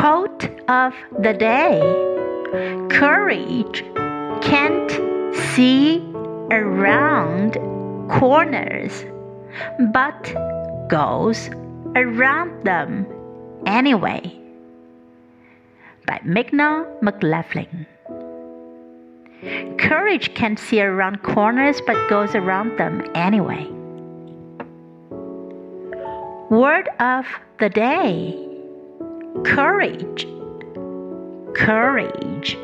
Quote of the day Courage can't see around corners, but goes around them anyway. By Mignon McLaughlin. Courage can't see around corners but goes around them anyway. Word of the day Courage. Courage.